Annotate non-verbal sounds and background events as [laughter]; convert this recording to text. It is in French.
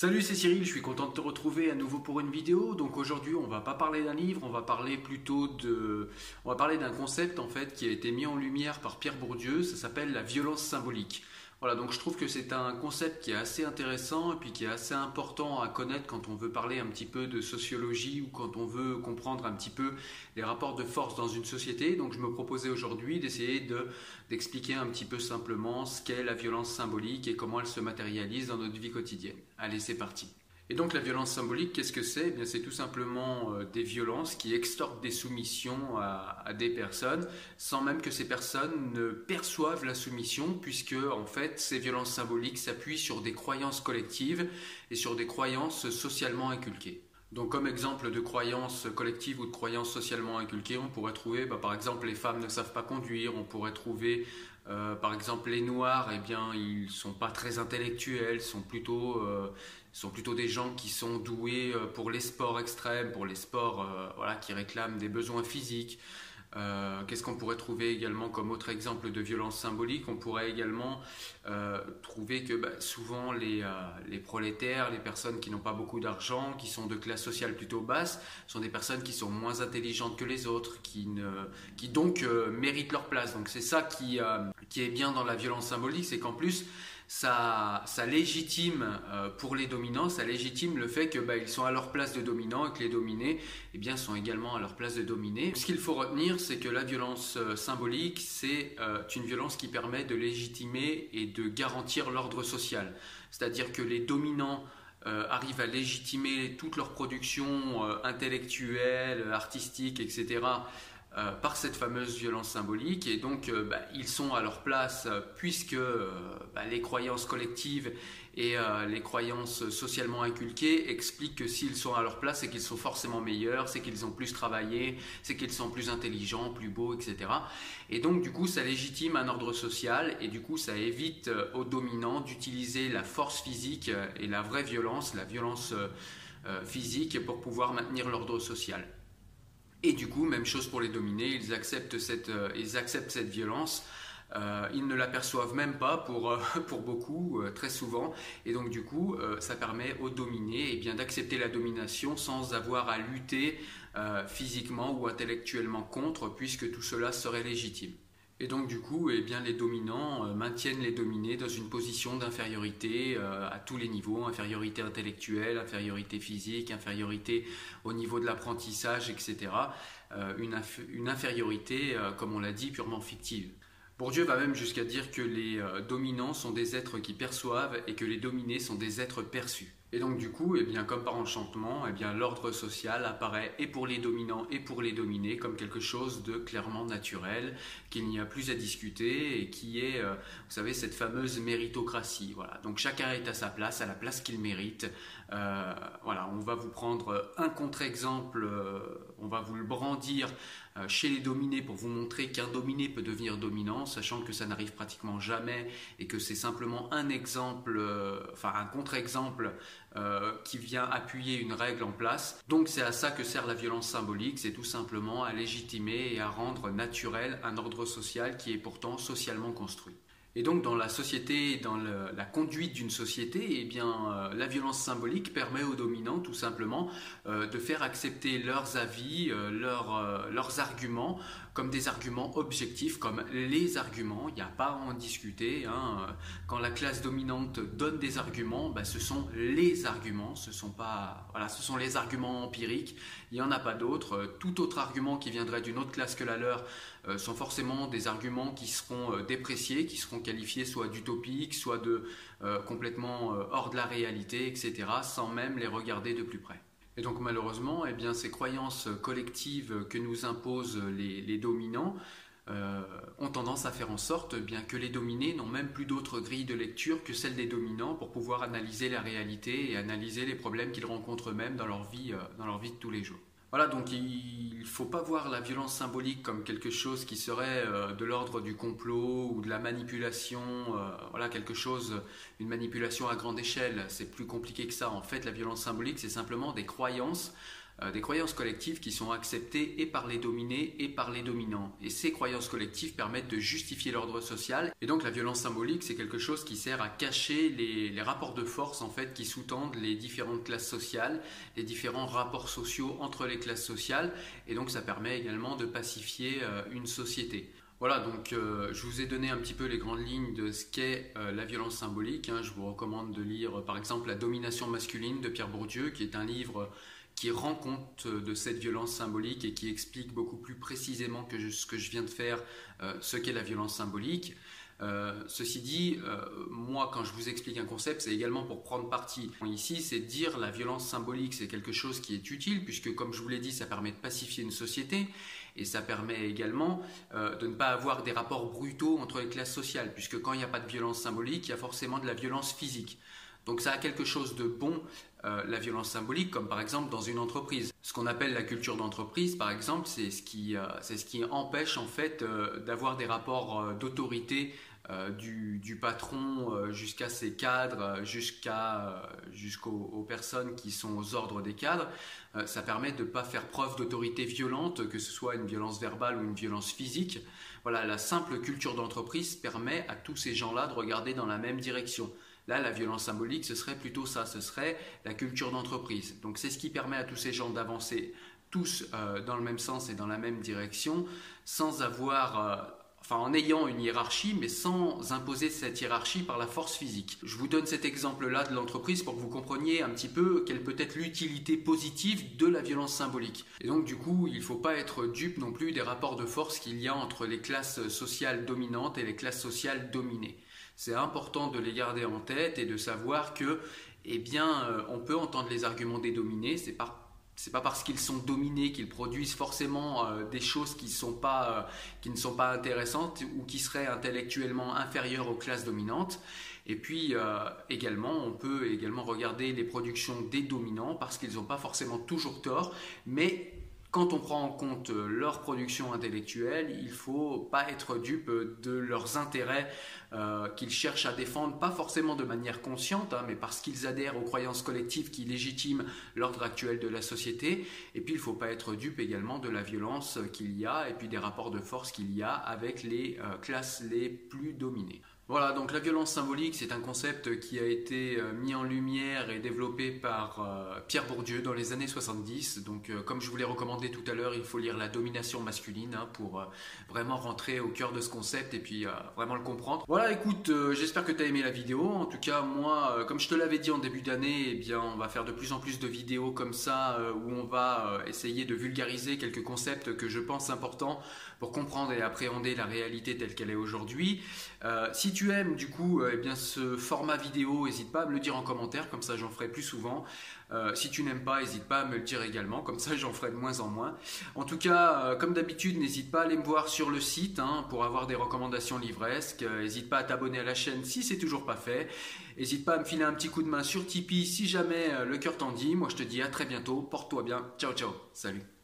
Salut, c'est Cyril, je suis content de te retrouver à nouveau pour une vidéo. Donc aujourd'hui, on va pas parler d'un livre, on va parler plutôt de on va parler d'un concept en fait qui a été mis en lumière par Pierre Bourdieu, ça s'appelle la violence symbolique. Voilà, donc je trouve que c'est un concept qui est assez intéressant et puis qui est assez important à connaître quand on veut parler un petit peu de sociologie ou quand on veut comprendre un petit peu les rapports de force dans une société. Donc je me proposais aujourd'hui d'essayer de, d'expliquer un petit peu simplement ce qu'est la violence symbolique et comment elle se matérialise dans notre vie quotidienne. Allez, c'est parti. Et donc la violence symbolique, qu'est-ce que c'est? Eh c'est tout simplement euh, des violences qui extorquent des soumissions à, des personnes, sans même que ces personnes ne perçoivent la soumission, puisque en fait ces violences symboliques s'appuient sur des croyances collectives et sur des croyances socialement inculquées. Donc comme exemple de croyances collectives ou de croyances socialement inculquées, on pourrait trouver bah, par exemple les femmes ne savent pas conduire, on pourrait trouver euh, par exemple les noirs, eh bien ils sont pas très intellectuels, sont plutôt euh, sont plutôt des gens qui sont doués euh, pour les sports extrêmes, pour les sports qui réclament des besoins physiques. Euh, qu'est-ce qu'on pourrait trouver également comme autre exemple de violence symbolique? On pourrait également trouver que bah, souvent les, les, prolétaires, les personnes qui n'ont pas beaucoup d'argent, qui sont de classe sociale plutôt basse, sont des personnes qui sont moins intelligentes que les autres, qui, qui donc méritent leur place. Donc c'est ça qui, qui est bien dans la violence symbolique, c'est qu'en plus ça, légitime euh, pour les dominants, ça légitime le fait que bah, ils sont à leur place de dominants et que les dominés eh bien, sont également à leur place de dominés. Ce qu'il faut retenir, c'est que la violence euh, symbolique, c'est euh, une violence qui permet de légitimer et de garantir l'ordre social. C'est-à-dire que les dominants arrivent à légitimer toute leur production intellectuelle, artistique, etc. Euh, par cette fameuse violence symbolique et donc euh, bah, ils sont à leur place euh, puisque bah, les croyances collectives et les croyances socialement inculquées expliquent que s'ils sont à leur place c'est qu'ils sont forcément meilleurs, c'est qu'ils ont plus travaillé, c'est qu'ils sont plus intelligents, plus beaux, etc. Et donc du coup ça légitime un ordre social et du coup ça évite aux dominants d'utiliser la force physique et la vraie violence, la violence physique pour pouvoir maintenir l'ordre social. Et du coup, même chose pour les dominés, ils acceptent cette, euh, violence. Euh, ils ne l'aperçoivent même pas pour, euh, [laughs] beaucoup, très souvent. Et donc du coup, ça permet aux dominés eh d'accepter la domination sans avoir à lutter physiquement ou intellectuellement contre, puisque tout cela serait légitime. Et donc du coup, eh les dominants euh, maintiennent les dominés dans une position d'infériorité euh, à tous les niveaux, infériorité intellectuelle, infériorité physique, infériorité au niveau de l'apprentissage, etc. Euh, une, infériorité, comme on l'a dit, purement fictive. Bourdieu va même jusqu'à dire que les dominants sont des êtres qui perçoivent et que les dominés sont des êtres perçus. Et donc du coup, eh bien, comme par enchantement, eh bien, l'ordre social apparaît et pour les dominants et pour les dominés comme quelque chose de clairement naturel, qu'il n'y a plus à discuter et qui est, euh, vous savez, cette fameuse méritocratie. Voilà. Donc chacun est à sa place, à la place qu'il mérite. Euh, voilà, on va vous prendre un contre-exemple, euh, on va vous le brandir chez les dominés pour vous montrer qu'un dominé peut devenir dominant, sachant que ça n'arrive pratiquement jamais et que c'est simplement un exemple, enfin un contre-exemple euh, qui vient appuyer une règle en place. Donc c'est à ça que sert la violence symbolique, c'est tout simplement à légitimer et à rendre naturel un ordre social qui est pourtant socialement construit. Et donc dans la société, dans la conduite d'une société, eh bien, euh, la violence symbolique permet aux dominants tout simplement euh, de faire accepter leurs avis, leurs arguments comme des arguments objectifs, comme les arguments. Il n'y a pas à en discuter. Hein. Quand la classe dominante donne des arguments, bah, ce sont les arguments, ce sont pas, voilà, ce sont les arguments empiriques. Il n'y en a pas d'autres. Tout autre argument qui viendrait d'une autre classe que la leur sont forcément des arguments qui seront dépréciés, qui seront qualifiés soit d'utopiques, soit de euh, complètement euh, hors de la réalité, etc., sans même les regarder de plus près. Et donc malheureusement, eh ces croyances collectives que nous imposent les, dominants euh, ont tendance à faire en sorte eh bien, que les dominés n'ont même plus d'autres grilles de lecture que celles des dominants pour pouvoir analyser la réalité et analyser les problèmes qu'ils rencontrent eux-mêmes dans vie, dans leur vie de tous les jours. Voilà, donc il ne faut pas voir la violence symbolique comme quelque chose qui serait euh, de l'ordre du complot ou de la manipulation, euh, voilà, quelque chose, une manipulation à grande échelle. C'est plus compliqué que ça. En fait, la violence symbolique, c'est simplement des croyances des croyances collectives qui sont acceptées et par les dominés et par les dominants. Et ces croyances collectives permettent de justifier l'ordre social. Et donc la violence symbolique, c'est quelque chose qui sert à cacher les, rapports de force en fait qui sous-tendent les différentes classes sociales, les différents rapports sociaux entre les classes sociales. Et donc ça permet également de pacifier une société. Voilà, donc euh, je vous ai donné un petit peu les grandes lignes de ce qu'est euh, la violence symbolique. Hein. Je vous recommande de lire par exemple La domination masculine de Pierre Bourdieu, qui est un livre qui rend compte de cette violence symbolique et qui explique beaucoup plus précisément que ce que je viens de faire euh, ce qu'est la violence symbolique. ceci dit, moi, quand je vous explique un concept, c'est également pour prendre parti. Ici, c'est dire la violence symbolique, c'est quelque chose qui est utile, puisque, comme je vous l'ai dit, ça permet de pacifier une société. Et ça permet également euh, de ne pas avoir des rapports brutaux entre les classes sociales, puisque quand il n'y a pas de violence symbolique, il y a forcément de la violence physique. Donc ça a quelque chose de bon, euh, la violence symbolique, comme par exemple dans une entreprise. Ce qu'on appelle la culture d'entreprise, par exemple, c'est ce, qui, euh, ce qui empêche en fait d'avoir des rapports d'autorité euh, du, patron euh, jusqu'à ses cadres, euh, jusqu'à, jusqu'aux personnes qui sont aux ordres des cadres. ça permet de ne pas faire preuve d'autorité violente, que ce soit une violence verbale ou une violence physique. Voilà, la simple culture d'entreprise permet à tous ces gens-là de regarder dans la même direction. Là, la violence symbolique, ce serait plutôt ça, ce serait la culture d'entreprise. Donc c'est ce qui permet à tous ces gens d'avancer tous dans le même sens et dans la même direction, sans avoir enfin en ayant une hiérarchie, mais sans imposer cette hiérarchie par la force physique. Je vous donne cet exemple-là de l'entreprise pour que vous compreniez un petit peu quelle peut être l'utilité positive de la violence symbolique. Et donc du coup, il ne faut pas être dupe non plus des rapports de force qu'il y a entre les classes sociales dominantes et les classes sociales dominées. C'est important de les garder en tête et de savoir que, eh bien, euh, on peut entendre les arguments des dominés, c'est pas c'est pas parce qu'ils sont dominés qu'ils produisent forcément euh, des choses euh, qui ne sont pas intéressantes ou qui seraient intellectuellement inférieures aux classes dominantes. Et puis également, on peut également regarder les productions des dominants parce qu'ils n'ont pas forcément toujours tort, mais quand on prend en compte euh, leur production intellectuelle, il ne faut pas être dupe de leurs intérêts euh, qu'ils cherchent à défendre, pas forcément de manière consciente, hein, mais parce qu'ils adhèrent aux croyances collectives qui légitiment l'ordre actuel de la société. Et puis il ne faut pas être dupe également de la violence qu'il y a et puis des rapports de force qu'il y a avec les euh, classes les plus dominées. Voilà, donc la violence symbolique, c'est un concept qui a été euh, mis en lumière et développé par euh, Pierre Bourdieu dans les années 70. Donc, euh, comme je vous l'ai recommandé tout à l'heure, il faut lire La domination masculine hein, pour vraiment rentrer au cœur de ce concept et puis vraiment le comprendre. Voilà, écoute, j'espère que tu as aimé la vidéo. En tout cas, moi, comme je te l'avais dit en début d'année, eh bien, on va faire de plus en plus de vidéos comme ça où on va essayer de vulgariser quelques concepts que je pense importants pour comprendre et appréhender la réalité telle qu'elle est aujourd'hui. si aimes du coup euh, eh bien, ce format vidéo, n'hésite pas à me le dire en commentaire, comme ça j'en ferai plus souvent. Euh, si tu n'aimes pas, n'hésite pas à me le dire également, comme ça j'en ferai de moins en moins. En tout cas, euh, comme d'habitude, n'hésite pas à aller me voir sur le site hein, pour avoir des recommandations livresques. N'hésite pas à t'abonner à la chaîne si c'est toujours pas fait. N'hésite pas à me filer un petit coup de main sur Tipeee si jamais le cœur t'en dit. Moi je te dis à très bientôt, porte-toi bien, ciao ciao, salut.